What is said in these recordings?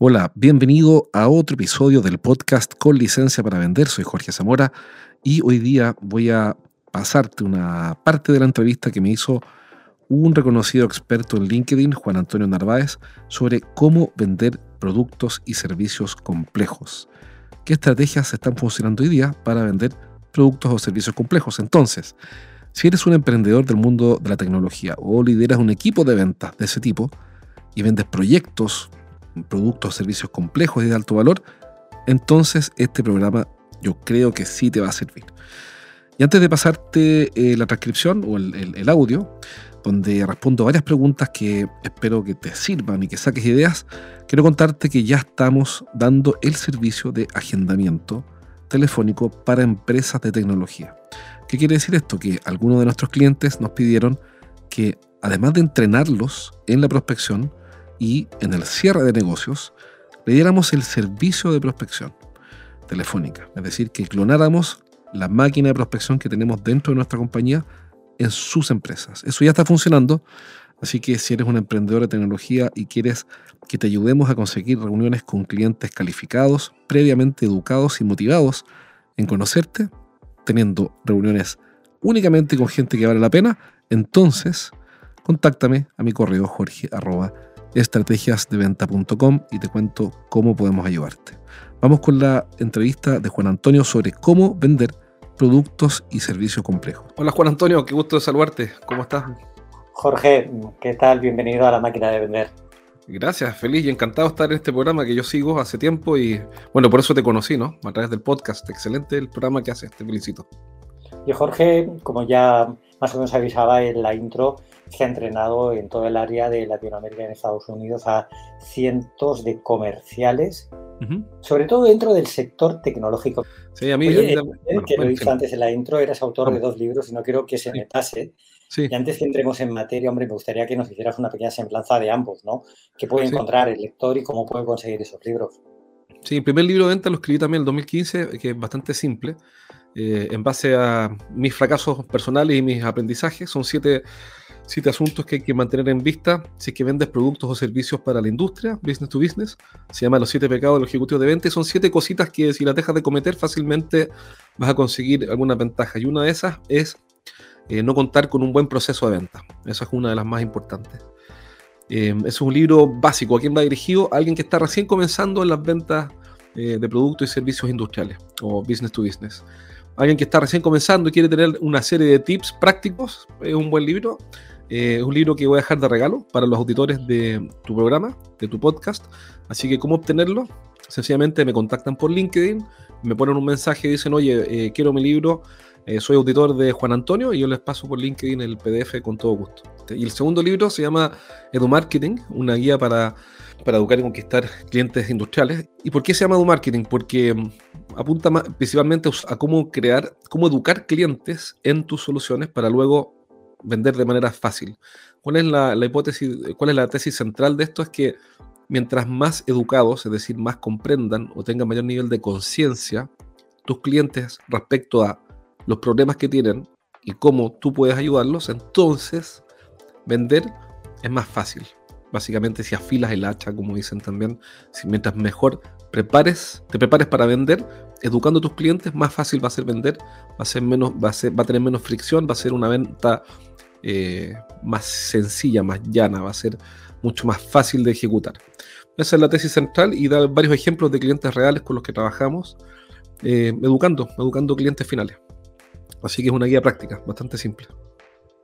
Hola, bienvenido a otro episodio del podcast con licencia para vender. Soy Jorge Zamora y hoy día voy a pasarte una parte de la entrevista que me hizo un reconocido experto en LinkedIn, Juan Antonio Narváez, sobre cómo vender productos y servicios complejos. ¿Qué estrategias están funcionando hoy día para vender productos o servicios complejos? Entonces, si eres un emprendedor del mundo de la tecnología o lideras un equipo de ventas de ese tipo y vendes proyectos, productos o servicios complejos y de alto valor, entonces este programa yo creo que sí te va a servir. Y antes de pasarte eh, la transcripción o el, audio, donde respondo varias preguntas que espero que te sirvan y que saques ideas, quiero contarte que ya estamos dando el servicio de agendamiento telefónico para empresas de tecnología. ¿Qué quiere decir esto? Que algunos de nuestros clientes nos pidieron que, además de entrenarlos en la prospección y en el cierre de negocios, le diéramos el servicio de prospección telefónica. Es decir, que clonáramos la máquina de prospección que tenemos dentro de nuestra compañía en sus empresas. Eso ya está funcionando, así que si eres un emprendedor de tecnología y quieres que te ayudemos a conseguir reuniones con clientes calificados, previamente educados y motivados en conocerte, teniendo reuniones únicamente con gente que vale la pena, entonces contáctame a mi correo jorge estrategiasdeventa.com y te cuento cómo podemos ayudarte. Vamos con la entrevista de Juan Antonio sobre cómo vender productos y servicios complejos. Hola Juan Antonio, qué gusto de saludarte. ¿Cómo estás? Jorge, ¿qué tal? Bienvenido a la máquina de vender. Gracias, feliz y encantado de estar en este programa que yo sigo hace tiempo y bueno, por eso te conocí, ¿no? A través del podcast. Excelente el programa que haces, te felicito. Y Jorge, como ya más o menos avisaba en la intro, se ha entrenado en todo el área de Latinoamérica y en Estados Unidos a cientos de comerciales, sobre todo dentro del sector tecnológico. Sí, a mí... Oye, eh, que lo he dicho antes en la intro, eres autor de dos libros y no quiero que se me pase. Y antes que entremos en materia, hombre, me gustaría que nos hicieras una pequeña semblanza de ambos, ¿no? ¿Qué puede encontrar el lector y cómo puede conseguir esos libros? Sí, el primer libro de venta lo escribí también en el 2015, que es bastante simple, eh, en base a mis fracasos personales y mis aprendizajes. Son siete siete asuntos que hay que mantener en vista si es que vendes productos o servicios para la industria, business to business. Se llama Los siete pecados del ejecutivo de venta son siete cositas que si las dejas de cometer fácilmente vas a conseguir alguna ventaja. Y una de esas es eh, no contar con un buen proceso de venta. Esa es una de las más importantes. Eh, es un libro básico. ¿A quién va dirigido? Alguien que está recién comenzando en las ventas eh, de productos y servicios industriales o business to business. Alguien que está recién comenzando y quiere tener una serie de tips prácticos, es un buen libro. Eh, es un libro que voy a dejar de regalo para los auditores de tu programa, de tu podcast. Así que, ¿cómo obtenerlo? Sencillamente me contactan por LinkedIn, me ponen un mensaje y dicen, oye, eh, quiero mi libro, eh, soy auditor de Juan Antonio y yo les paso por LinkedIn el PDF con todo gusto. Y el segundo libro se llama EduMarketing, una guía para, para educar y conquistar clientes industriales. ¿Y por qué se llama EduMarketing? Porque mm, apunta principalmente a cómo crear, cómo educar clientes en tus soluciones para luego vender de manera fácil. ¿Cuál es la, hipótesis, cuál es la tesis central de esto? Es que mientras más educados, es decir, más comprendan o tengan mayor nivel de conciencia tus clientes respecto a los problemas que tienen y cómo tú puedes ayudarlos, entonces vender es más fácil. Básicamente si afilas el hacha, como dicen también, si mientras mejor prepares, te prepares para vender, educando a tus clientes, más fácil va a ser vender, va a ser menos, va a, ser, va a tener menos fricción, va a ser una venta eh, más sencilla, más llana, va a ser mucho más fácil de ejecutar. Esa es la tesis central y da varios ejemplos de clientes reales con los que trabajamos, eh, educando, educando clientes finales. Así que es una guía práctica, bastante simple.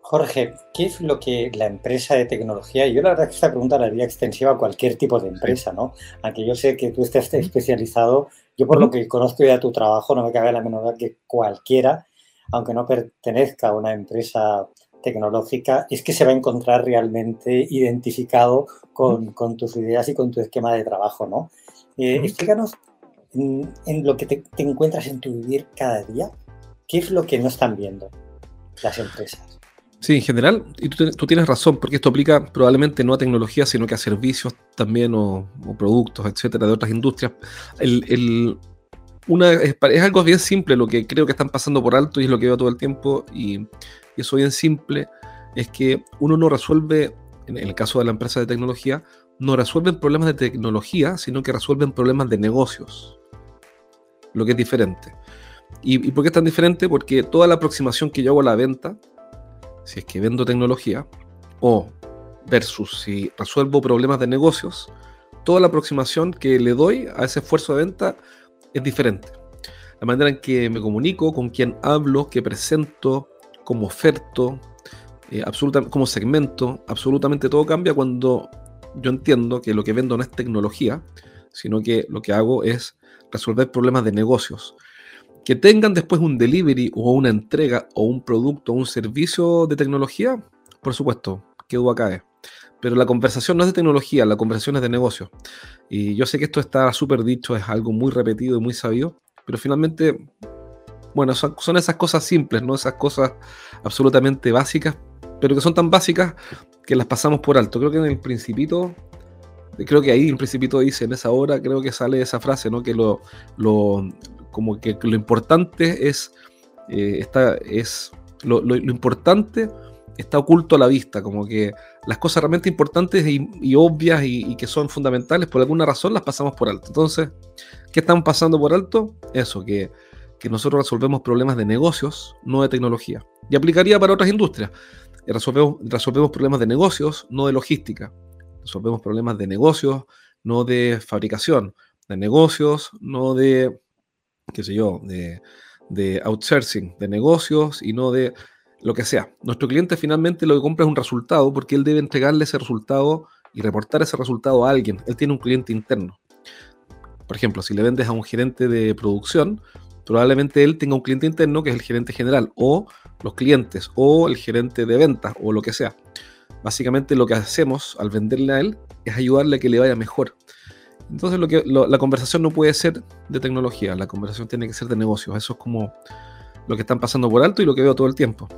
Jorge, ¿qué es lo que la empresa de tecnología, yo la verdad que esta pregunta la haría extensiva a cualquier tipo de empresa, ¿no? Aunque yo sé que tú estés especializado, yo por lo que conozco ya tu trabajo, no me cabe la menor duda que cualquiera, aunque no pertenezca a una empresa tecnológica es que se va a encontrar realmente identificado con, tus ideas y con tu esquema de trabajo, ¿no? Eh, explícanos en, lo que te, encuentras en tu vivir cada día? ¿Qué es lo que no están viendo las empresas? Sí, en general, y tú, tienes razón, porque esto aplica probablemente no a tecnología, sino que a servicios también o, productos, etcétera, de otras industrias. El, una, es, algo bien simple lo que creo que están pasando por alto y es lo que veo todo el tiempo, y, y eso bien simple es que uno no resuelve, en el caso de la empresa de tecnología, no resuelven problemas de tecnología, sino que resuelven problemas de negocios lo que es diferente. ¿Y, por qué es tan diferente? Porque toda la aproximación que yo hago a la venta, si es que vendo tecnología, o versus si resuelvo problemas de negocios, toda la aproximación que le doy a ese esfuerzo de venta es diferente. La manera en que me comunico, con quién hablo, que presento, como oferto, eh, como segmento, absolutamente todo cambia cuando yo entiendo que lo que vendo no es tecnología, sino que lo que hago es resolver problemas de negocios. Que tengan después un delivery o una entrega o un producto o un servicio de tecnología, por supuesto, que duda cae. Pero la conversación no es de tecnología, la conversación es de negocio. Y yo sé que esto está súper dicho, es algo muy repetido y muy sabido, pero finalmente, bueno, son, son esas cosas simples, ¿no? Esas cosas absolutamente básicas, pero que son tan básicas que las pasamos por alto. Creo que en el principito creo que ahí el Principito dice, en esa hora creo que sale esa frase, ¿no? Que lo, lo como que lo importante es, eh, es lo, importante está oculto a la vista, como que las cosas realmente importantes y, obvias y, que son fundamentales, por alguna razón las pasamos por alto. Entonces, ¿qué están pasando por alto? Eso, que, que nosotros resolvemos problemas de negocios, no de tecnología. Y aplicaría para otras industrias. Resolvemos, resolvemos problemas de negocios, no de logística resolvemos problemas de negocios, no de fabricación, de negocios, no de, qué sé yo, de, outsourcing, de negocios y no de lo que sea. Nuestro cliente finalmente lo que compra es un resultado porque él debe entregarle ese resultado y reportar ese resultado a alguien. Él tiene un cliente interno. Por ejemplo, si le vendes a un gerente de producción, probablemente él tenga un cliente interno que es el gerente general o los clientes o el gerente de ventas o lo que sea. Básicamente lo que hacemos al venderle a él es ayudarle a que le vaya mejor. Entonces lo que, la conversación no puede ser de tecnología, la conversación tiene que ser de negocios. Eso es como lo que están pasando por alto y lo que veo todo el tiempo.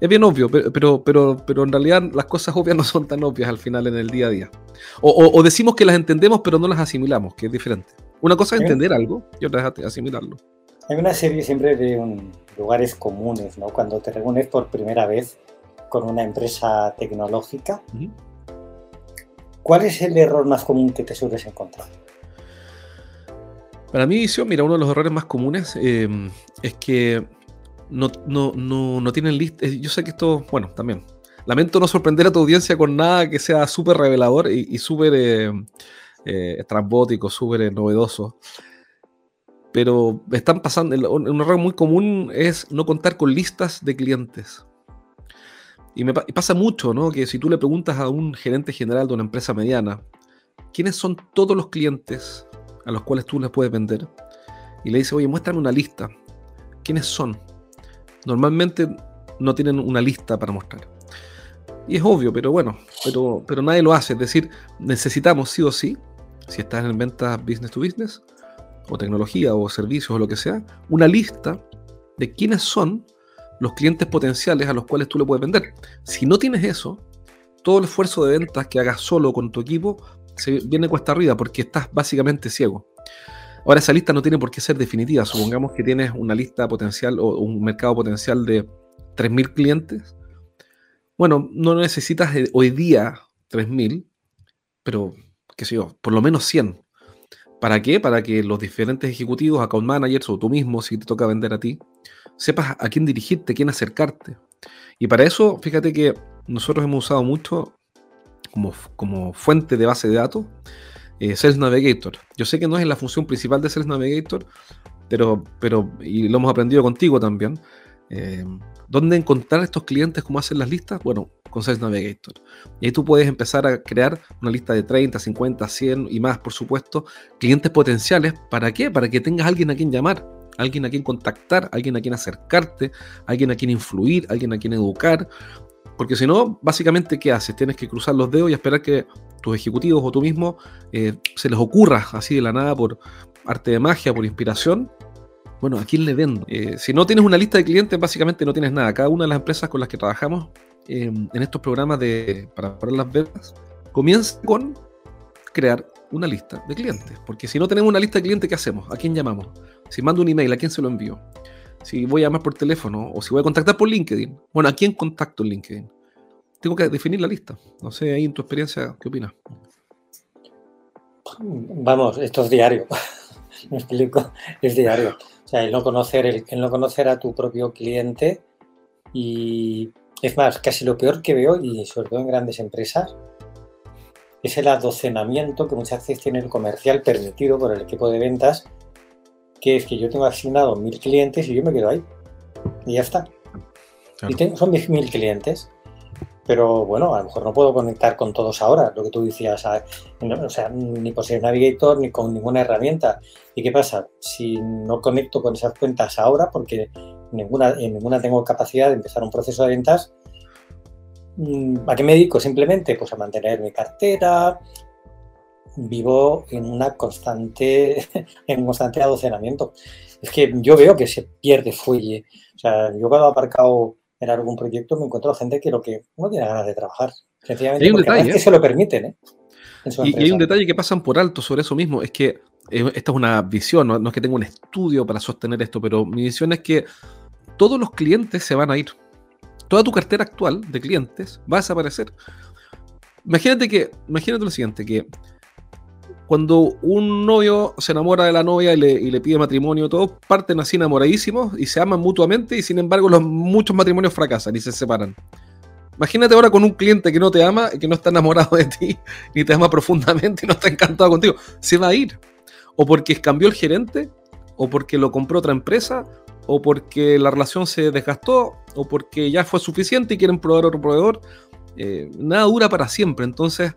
Es bien obvio, pero, pero, pero, en realidad las cosas obvias no son tan obvias al final en el día a día. O, decimos que las entendemos, pero no las asimilamos, que es diferente. Una cosa es entender algo y otra es asimilarlo. Hay una serie siempre de lugares comunes, ¿no? Cuando te reúnes por primera vez con una empresa tecnológica, ¿cuál es el error más común que te sueles encontrar? Para mi visión, mira, uno de los errores más comunes em, es que no, tienen lista. Yo sé que esto, bueno, también. Lamento no sorprender a tu audiencia con nada que sea súper revelador y, súper eh, eh, estrambótico, súper novedoso. Pero están pasando. Un error muy común es no contar con listas de clientes. Y me pasa mucho, ¿no? Que si tú le preguntas a un gerente general de una empresa mediana, ¿quiénes son todos los clientes a los cuales tú les puedes vender? Y le dice, oye, muéstrame una lista. ¿Quiénes son? Normalmente no tienen una lista para mostrar. Y es obvio, pero bueno, pero, pero nadie lo hace. Es decir, necesitamos sí o sí, si estás en ventas business to business, o tecnología, o servicios, o lo que sea, una lista de quiénes son los clientes potenciales a los cuales tú le puedes vender. Si no tienes eso, todo el esfuerzo de ventas que hagas solo con tu equipo se viene cuesta arriba porque estás básicamente ciego. Ahora esa lista no tiene por qué ser definitiva. Supongamos que tienes una lista potencial o un mercado potencial de 3.000 clientes. Bueno, no necesitas eh, hoy día 3.000, pero qué sé yo, por lo menos 100. ¿Para qué? Para que los diferentes ejecutivos, account managers o tú mismo, si te toca vender a ti, sepas a quién dirigirte, a quién acercarte. Y para eso, fíjate que nosotros hemos usado mucho como, como fuente de base de datos eh, Sales Navigator. Yo sé que no es la función principal de Sales Navigator, pero, pero y lo hemos aprendido contigo también. Eh, ¿Dónde encontrar estos clientes? ¿Cómo hacen las listas? Bueno, con Sales Navigator. Y ahí tú puedes empezar a crear una lista de 30, 50, 100 y más, por supuesto, clientes potenciales. ¿Para qué? Para que tengas alguien a quien llamar alguien a quien contactar, alguien a quien acercarte, alguien a quien influir, alguien a quien educar. Porque si no, básicamente, ¿qué haces? Tienes que cruzar los dedos y esperar que tus ejecutivos o tú mismo eh, se les ocurra así de la nada por, arte de magia, por inspiración, bueno, ¿a quién le vendo? Eh, si no tienes una lista de clientes, básicamente no tienes nada. Cada una de las empresas con las que trabajamos em, en estos programas de, para, para las ventas comienza con crear una lista de clientes. Porque si no tenemos una lista de clientes, ¿qué hacemos? ¿A quién llamamos? Si mando un email, ¿a quién se lo envío? Si voy a llamar por teléfono o si voy a contactar por LinkedIn. Bueno, ¿a quién contacto en LinkedIn? Tengo que definir la lista. No sé, ahí en tu experiencia, ¿qué opinas? Vamos, esto es diario. Me explico, es diario. O sea, el no conocer, el, el no conocer a tu propio cliente y es más, casi lo peor que veo, y sobre todo en grandes empresas, es el adocenamiento que muchas veces tiene el comercial permitido por el equipo de ventas, que es que yo tengo asignado mil clientes y yo me quedo ahí. Y ya está. Y tengo, son mil clientes. Pero bueno, a lo mejor no puedo conectar con todos ahora, lo que tú decías, o sea, ni por Navigator ni con ninguna herramienta. ¿Y qué pasa? Si no conecto con esas cuentas ahora, porque ninguna, en ninguna tengo capacidad de empezar un proceso de ventas, Mm, ¿A qué me dedico? Simplemente pues a mantener mi cartera, vivo en una constante, en un constante adocenamiento. Es que yo veo que se pierde fuelle. O sea, yo cuando he aparcado en algún proyecto me encuentro gente que lo que no tiene ganas de trabajar. Sencillamente hay un detalle, que se lo permiten, ¿eh? Y, hay un detalle que pasan por alto sobre eso mismo, es que eh, esta es una visión, no es que tenga un estudio para sostener esto, pero mi visión es que todos los clientes se van a ir toda tu cartera actual de clientes va a desaparecer. Imagínate que, imagínate lo siguiente, que cuando un novio se enamora de la novia y le, pide matrimonio, todos parten así enamoradísimos y se aman mutuamente y sin embargo los muchos matrimonios fracasan y se separan. Imagínate ahora con un cliente que no te ama, que no está enamorado de ti, ni te ama profundamente y no está encantado contigo. Se va a ir. O porque cambió el gerente, o porque lo compró otra empresa, o porque la relación se desgastó, o porque ya fue suficiente y quieren probar otro proveedor. Eh, nada dura para siempre. Entonces,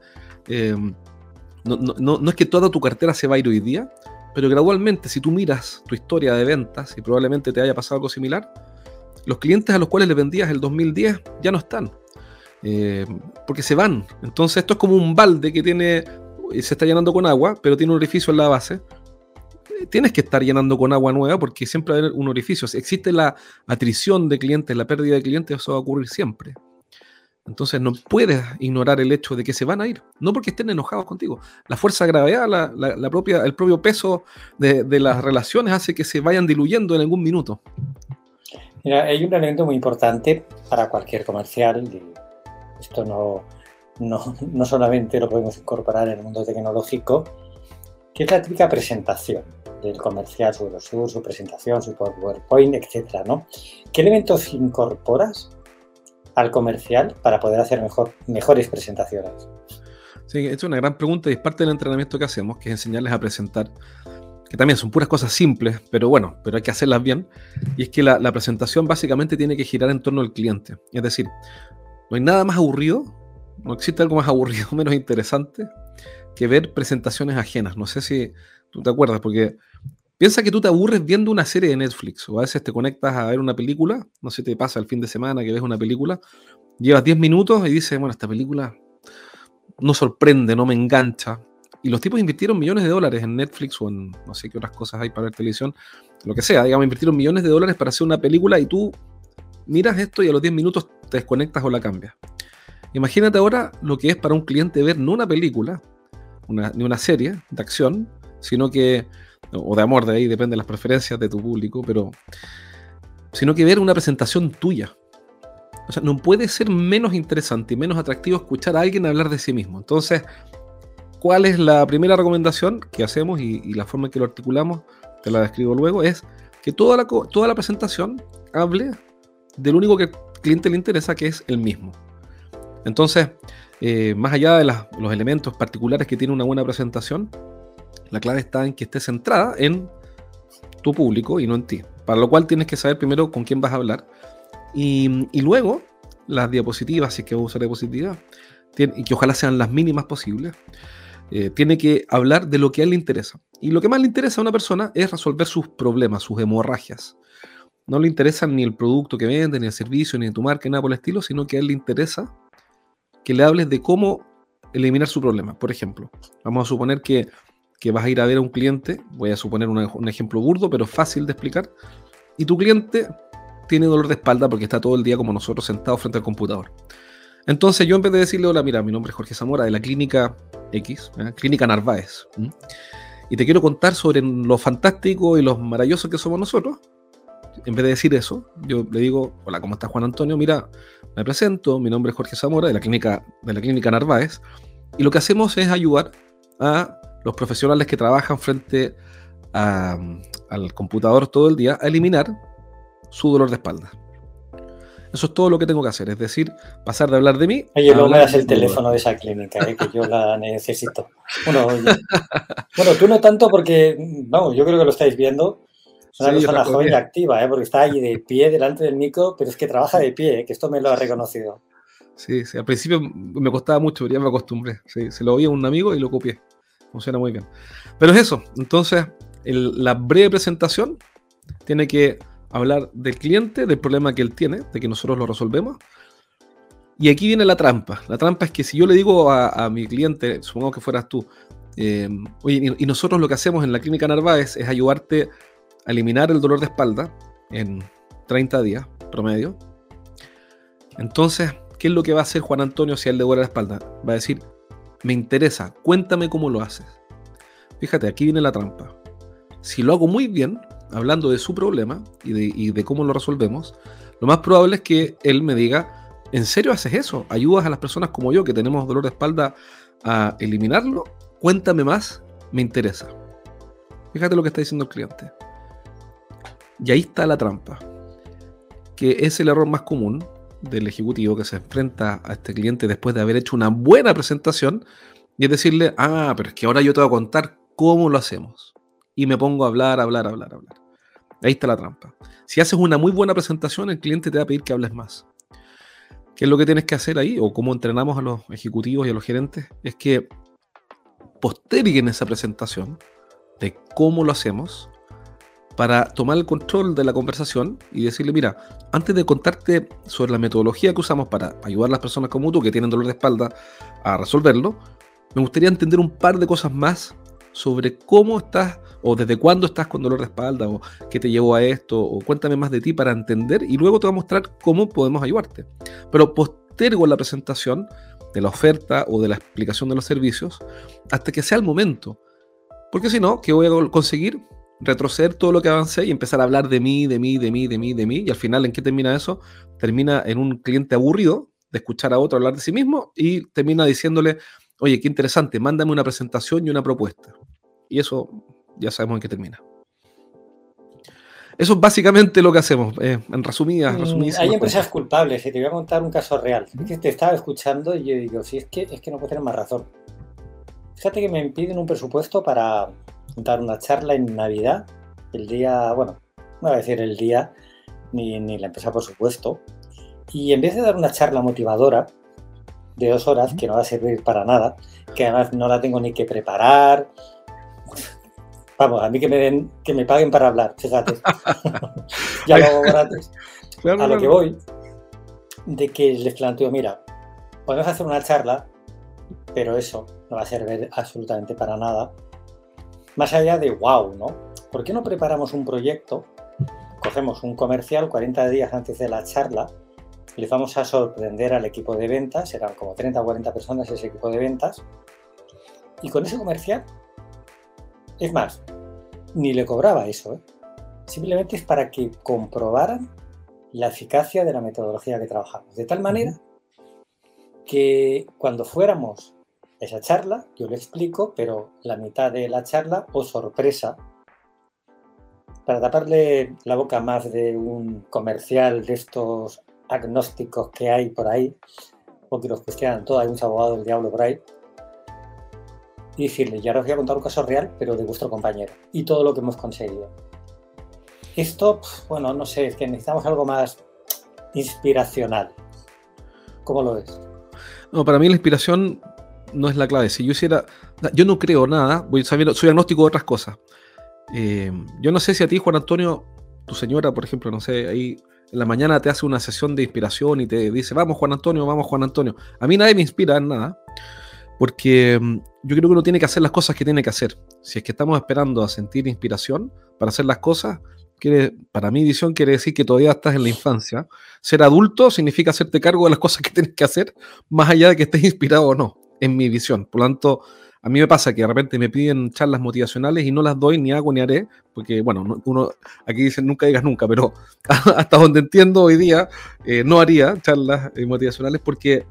eh, no, es que toda tu cartera se va a ir hoy día, pero gradualmente, si tú miras tu historia de ventas, y probablemente te haya pasado algo similar, los clientes a los cuales le vendías el 2010 ya no están. Eh, porque se van. Entonces, esto es como un balde que tiene, se está llenando con agua, pero tiene un orificio en la base tienes que estar llenando con agua nueva porque siempre va a haber un orificio. Si existe la atrición de clientes, la pérdida de clientes, eso va a ocurrir siempre. Entonces no puedes ignorar el hecho de que se van a ir, no porque estén enojados contigo. La fuerza de gravedad, la, propia, el propio peso de, las relaciones hace que se vayan diluyendo en algún minuto. Mira, hay un elemento muy importante para cualquier comercial, y esto no, no, no solamente lo podemos incorporar en el mundo tecnológico, que es la típica presentación del comercial, su brochure, su presentación, su PowerPoint, etcétera, ¿no? ¿Qué elementos incorporas al comercial para poder hacer mejor, mejores presentaciones? Sí, es una gran pregunta y es parte del entrenamiento que hacemos, que es enseñarles a presentar, que también son puras cosas simples, pero bueno, pero hay que hacerlas bien. Y es que la, la presentación básicamente tiene que girar en torno al cliente. Es decir, no hay nada más aburrido, no existe algo más aburrido, menos interesante que ver presentaciones ajenas. No sé si tú te acuerdas, porque piensa que tú te aburres viendo una serie de Netflix o a veces te conectas a ver una película, no sé, te pasa el fin de semana que ves una película, llevas 10 minutos y dices, bueno, esta película no sorprende, no me engancha. Y los tipos invirtieron millones de dólares en Netflix o en no sé qué otras cosas hay para ver televisión, lo que sea, digamos, invirtieron millones de dólares para hacer una película y tú miras esto y a los 10 minutos te desconectas o la cambias. Imagínate ahora lo que es para un cliente ver no una película, ni una serie de acción, sino que, o de amor, de ahí depende de las preferencias de tu público, pero, sino que ver una presentación tuya. O sea, no puede ser menos interesante y menos atractivo escuchar a alguien hablar de sí mismo. Entonces, ¿cuál es la primera recomendación que hacemos y, la forma en que lo articulamos? Te la describo luego, es que toda la, toda la presentación hable del único que al cliente le interesa, que es el mismo. Entonces, eh, más allá de los elementos particulares que tiene una buena presentación, la clave está en que esté centrada en tu público y no en ti. Para lo cual tienes que saber primero con quién vas a hablar. Y, luego, las diapositivas, si es que vas a usar diapositivas, y que ojalá sean las mínimas posibles, eh, tiene que hablar de lo que a él le interesa. Y lo que más le interesa a una persona es resolver sus problemas, sus hemorragias. No le interesa ni el producto que vende, ni el servicio, ni tu marca, nada por el estilo, sino que a él le interesa que le hables de cómo eliminar su problema. Por ejemplo, vamos a suponer que que vas a ir a ver a un cliente, voy a suponer un ejemplo burdo, pero fácil de explicar, y tu cliente tiene dolor de espalda porque está todo el día como nosotros sentado frente al computador. Entonces yo en vez de decirle, hola, mira, mi nombre es Jorge Zamora de la clínica X, ¿eh? clínica Narváez, y te quiero contar sobre lo fantástico y lo maravilloso que somos nosotros, en vez de decir eso, yo le digo, hola, ¿cómo estás Juan Antonio? Mira, me presento, mi nombre es Jorge Zamora de la clínica, de la clínica Narváez, y lo que hacemos es ayudar a los profesionales que trabajan frente al computador todo el día a eliminar su dolor de espalda. Eso es todo lo que tengo que hacer, es decir, pasar de hablar de mí. Oye, no me das el teléfono de esa clínica, eh, que yo la necesito. Bueno, bueno, tú no tanto porque, vamos, yo creo que lo estáis viendo. Es una persona joven y activa, ¿eh? porque está ahí de pie delante del micro, pero es que trabaja de pie, ¿eh? que esto me lo ha reconocido. Sí, sí, al principio me costaba mucho, pero ya me acostumbré. se lo oí a un amigo y lo copié. Funciona muy bien. Pero es eso. Entonces, la breve presentación tiene que hablar del cliente, del problema que él tiene, de que nosotros lo resolvemos. Y aquí viene la trampa. La trampa es que si yo le digo a, mi cliente, supongo que fueras tú, eh, oye, y, nosotros lo que hacemos en la clínica Narváez es ayudarte a eliminar el dolor de espalda en 30 días promedio. Entonces, ¿qué es lo que va a hacer Juan Antonio si él le duele la espalda? Va a decir, me interesa, cuéntame cómo lo haces. Fíjate, aquí viene la trampa. Si lo hago muy bien, hablando de su problema y de, cómo lo resolvemos, lo más probable es que él me diga, ¿en serio haces eso? ¿Ayudas a las personas como yo que tenemos dolor de espalda a eliminarlo? Cuéntame más, me interesa. Fíjate lo que está diciendo el cliente. Y ahí está la trampa, que es el error más común del ejecutivo que se enfrenta a este cliente después de haber hecho una buena presentación y es decirle, ah, pero es que ahora yo te voy a contar cómo lo hacemos y me pongo a hablar, hablar, hablar, hablar. Ahí está la trampa. Si haces una muy buena presentación, el cliente te va a pedir que hables más. ¿Qué es lo que tienes que hacer ahí? O cómo entrenamos a los ejecutivos y a los gerentes, es que posterguen esa presentación de cómo lo hacemos para tomar el control de la conversación y decirle, mira, antes de contarte sobre la metodología que usamos para ayudar a las personas como tú que tienen dolor de espalda a resolverlo, me gustaría entender un par de cosas más sobre cómo estás o desde cuándo estás con dolor de espalda o qué te llevó a esto o cuéntame más de ti para entender y luego te voy a mostrar cómo podemos ayudarte. Pero postergo la presentación de la oferta o de la explicación de los servicios hasta que sea el momento. Porque si no, ¿qué voy a conseguir? Retroceder todo lo que avancé y empezar a hablar de mí, de mí, de mí, de mí, de mí. Y al final, ¿en qué termina eso? Termina en un cliente aburrido de escuchar a otro hablar de sí mismo y termina diciéndole, oye, qué interesante, mándame una presentación y una propuesta. Y eso ya sabemos en qué termina. Eso es básicamente lo que hacemos, eh, en resumidas, mm, Hay empresas culpables, y te voy a contar un caso real. te estaba escuchando y yo digo, sí, es que, es que no puedo tener más razón. Fíjate que me piden un presupuesto para dar una charla en Navidad, el día, bueno, no voy a decir el día, ni, ni la empresa por supuesto, y en vez de dar una charla motivadora, de dos horas que no va a servir para nada, que además no la tengo ni que preparar. Vamos, a mí que me den, que me paguen para hablar, fíjate. ya lo hago gratis. a lo que voy, de que les planteo, mira, podemos hacer una charla, pero eso no va a servir absolutamente para nada. Más allá de wow, ¿no? ¿Por qué no preparamos un proyecto? Cogemos un comercial 40 días antes de la charla les vamos a sorprender al equipo de ventas, eran como 30 o 40 personas ese equipo de ventas, y con ese comercial, es más, ni le cobraba eso, ¿eh? simplemente es para que comprobaran la eficacia de la metodología que trabajamos, de tal manera que cuando fuéramos esa charla, yo le explico, pero la mitad de la charla, o sorpresa, para taparle la boca más de un comercial de estos agnósticos que hay por ahí, porque los cuestionan todo, hay un abogado del diablo por ahí, y decirle, ya os voy a contar un caso real, pero de vuestro compañero, y todo lo que hemos conseguido. Esto, bueno, no sé, es que necesitamos algo más inspiracional. ¿Cómo lo ves? No, para mí la inspiración no es la clave. Si yo hiciera, yo no creo nada, voy sabiendo, soy agnóstico de otras cosas. Eh, yo no sé si a ti, Juan Antonio, tu señora, por ejemplo, no sé, ahí en la mañana te hace una sesión de inspiración y te dice, vamos Juan Antonio, vamos Juan Antonio. A mí nadie me inspira en nada, porque mm, yo creo que uno tiene que hacer las cosas que tiene que hacer. Si es que estamos esperando a sentir inspiración para hacer las cosas, quiere, para mi visión quiere decir que todavía estás en la infancia. Ser adulto significa hacerte cargo de las cosas que tienes que hacer, más allá de que estés inspirado o no, en mi visión. Por lo tanto, a mí me pasa que de repente me piden charlas motivacionales y no las doy, ni hago, ni haré, porque, bueno, uno aquí dicen nunca digas nunca, pero hasta donde entiendo hoy día, eh, no haría charlas eh, motivacionales porque,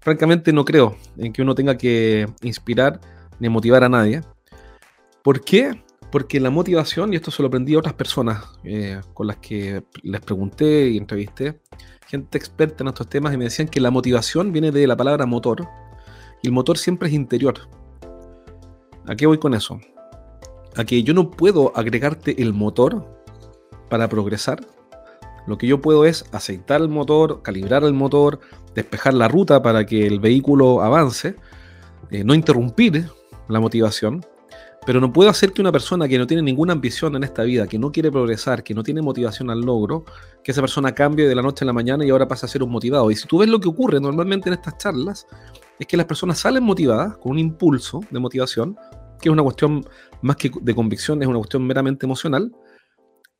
francamente, no creo en que uno tenga que inspirar ni motivar a nadie. ¿Por qué? Porque la motivación, y esto se lo aprendí a otras personas eh, con las que les pregunté y entrevisté, gente experta en estos temas, y me decían que la motivación viene de la palabra motor, el motor siempre es interior ¿A qué voy con eso? A que yo no puedo agregarte el motor para progresar. Lo que yo puedo es aceitar el motor, calibrar el motor, despejar la ruta para que el vehículo avance, eh, no interrumpir la motivación, pero no puedo hacer que una persona que no tiene ninguna ambición en esta vida, que no quiere progresar, que no tiene motivación al logro, que esa persona cambie de la noche a la mañana y ahora pase a ser un motivado. Y si tú ves lo que ocurre normalmente en estas charlas, es que las personas salen motivadas con un impulso de motivación, que es una cuestión más que de convicción, es una cuestión meramente emocional,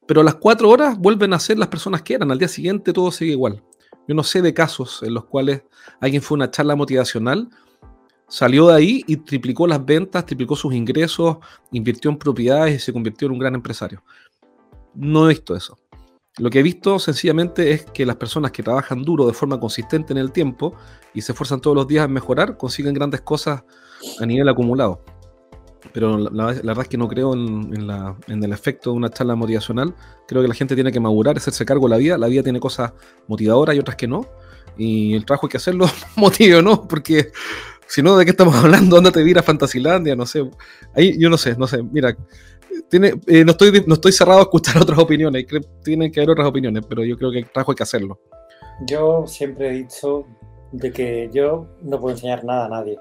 pero a las cuatro horas vuelven a ser las personas que eran, al día siguiente todo sigue igual. Yo no sé de casos en los cuales alguien fue a una charla motivacional, salió de ahí y triplicó las ventas, triplicó sus ingresos, invirtió en propiedades y se convirtió en un gran empresario. No he visto eso. Lo que he visto sencillamente es que las personas que trabajan duro de forma consistente en el tiempo y se esfuerzan todos los días en mejorar, consiguen grandes cosas a nivel acumulado. Pero la, verdad es que no creo en, el efecto de una charla motivacional. Creo que la gente tiene que madurar, hacerse cargo de la vida. La vida tiene cosas motivadoras y otras que no. Y el trabajo hay que hacerlo, motive o no, porque si no, ¿de qué estamos hablando? Ándate a vivir a Fantasilandia, no sé. Ahí yo no sé, no sé. Mira, tiene, eh, no, estoy, no estoy cerrado a escuchar otras opiniones. Tienen que haber otras opiniones, pero yo creo que el trabajo hay que hacerlo. Yo siempre he dicho de que yo no puedo enseñar nada a nadie.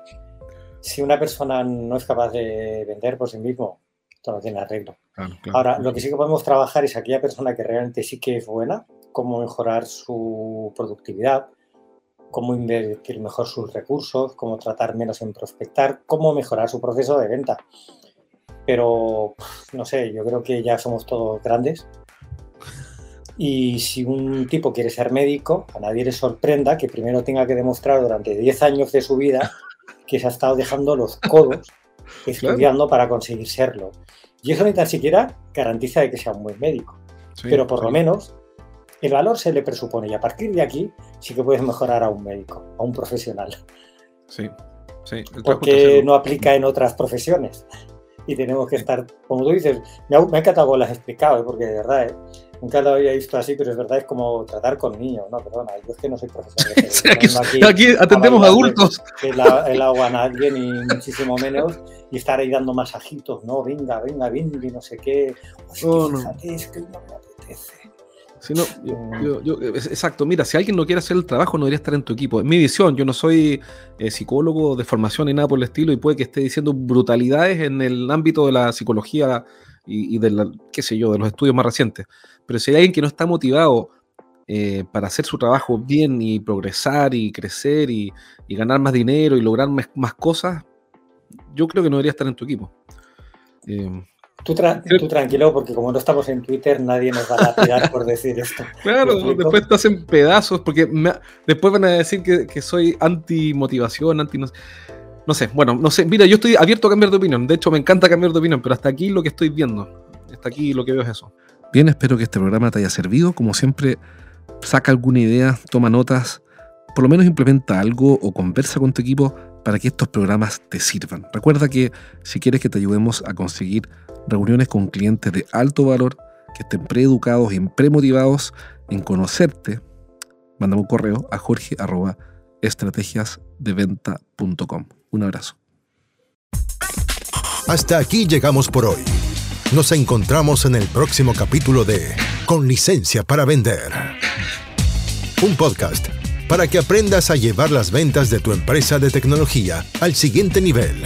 Si una persona no es capaz de vender por sí mismo, todo tiene arreglo. Ahora, lo que sí que podemos trabajar es aquella persona que realmente sí que es buena, cómo mejorar su productividad, cómo invertir mejor sus recursos, cómo tratar menos en prospectar, cómo mejorar su proceso de venta. Pero, no sé, yo creo que ya somos todos grandes. Y si un tipo quiere ser médico, a nadie le sorprenda que primero tenga que demostrar durante 10 años de su vida que se ha estado dejando los codos estudiando para conseguir serlo. Y eso ni tan siquiera garantiza de que sea un buen médico. Pero por lo menos el valor se le presupone y a partir de aquí sí que puedes mejorar a un médico, a un profesional. Sí, sí. Porque no aplica en otras profesiones. Y tenemos que estar, como tú dices, me ha, me ha encantado lo has explicado, ¿eh? porque de verdad, ¿eh? nunca lo había visto así, pero es verdad, es como tratar con niños, no, perdona, yo es que no soy profesor. De aquí, atendemos adultos. El, agua a nadie, ni muchísimo menos, y estar ahí dando masajitos, no, venga, venga, venga, y no sé qué. es que no me apetece exacto, mira, si alguien no quiere hacer el trabajo, no debería estar en tu equipo. Es mi visión, yo no soy eh, psicólogo de formación ni nada por el estilo y puede que esté diciendo brutalidades en el ámbito de la psicología y, de la, qué sé yo, de los estudios más recientes. Pero si hay alguien que no está motivado eh, para hacer su trabajo bien y progresar y crecer y, ganar más dinero y lograr más, cosas, yo creo que no debería estar en tu equipo. Eh, Tú, tranquilo, porque como no estamos en Twitter, nadie nos va a tirar por decir esto. Claro, después te hacen pedazos, porque después van a decir que, soy anti-motivación, anti... No, sé, bueno, no sé. Mira, yo estoy abierto a cambiar de opinión. De hecho, me encanta cambiar de opinión, pero hasta aquí lo que estoy viendo, hasta aquí lo que veo es eso. Bien, espero que este programa te haya servido. Como siempre, saca alguna idea, toma notas, por lo menos implementa algo o conversa con tu equipo para que estos programas te sirvan. Recuerda que si quieres que te ayudemos a conseguir reuniones con clientes de alto valor que estén preeducados y premotivados en conocerte, mándame un correo a jorge. Un abrazo. Hasta aquí llegamos por hoy. Nos encontramos en el próximo capítulo de Con licencia para vender. Un podcast para que aprendas a llevar las ventas de tu empresa de tecnología al siguiente nivel.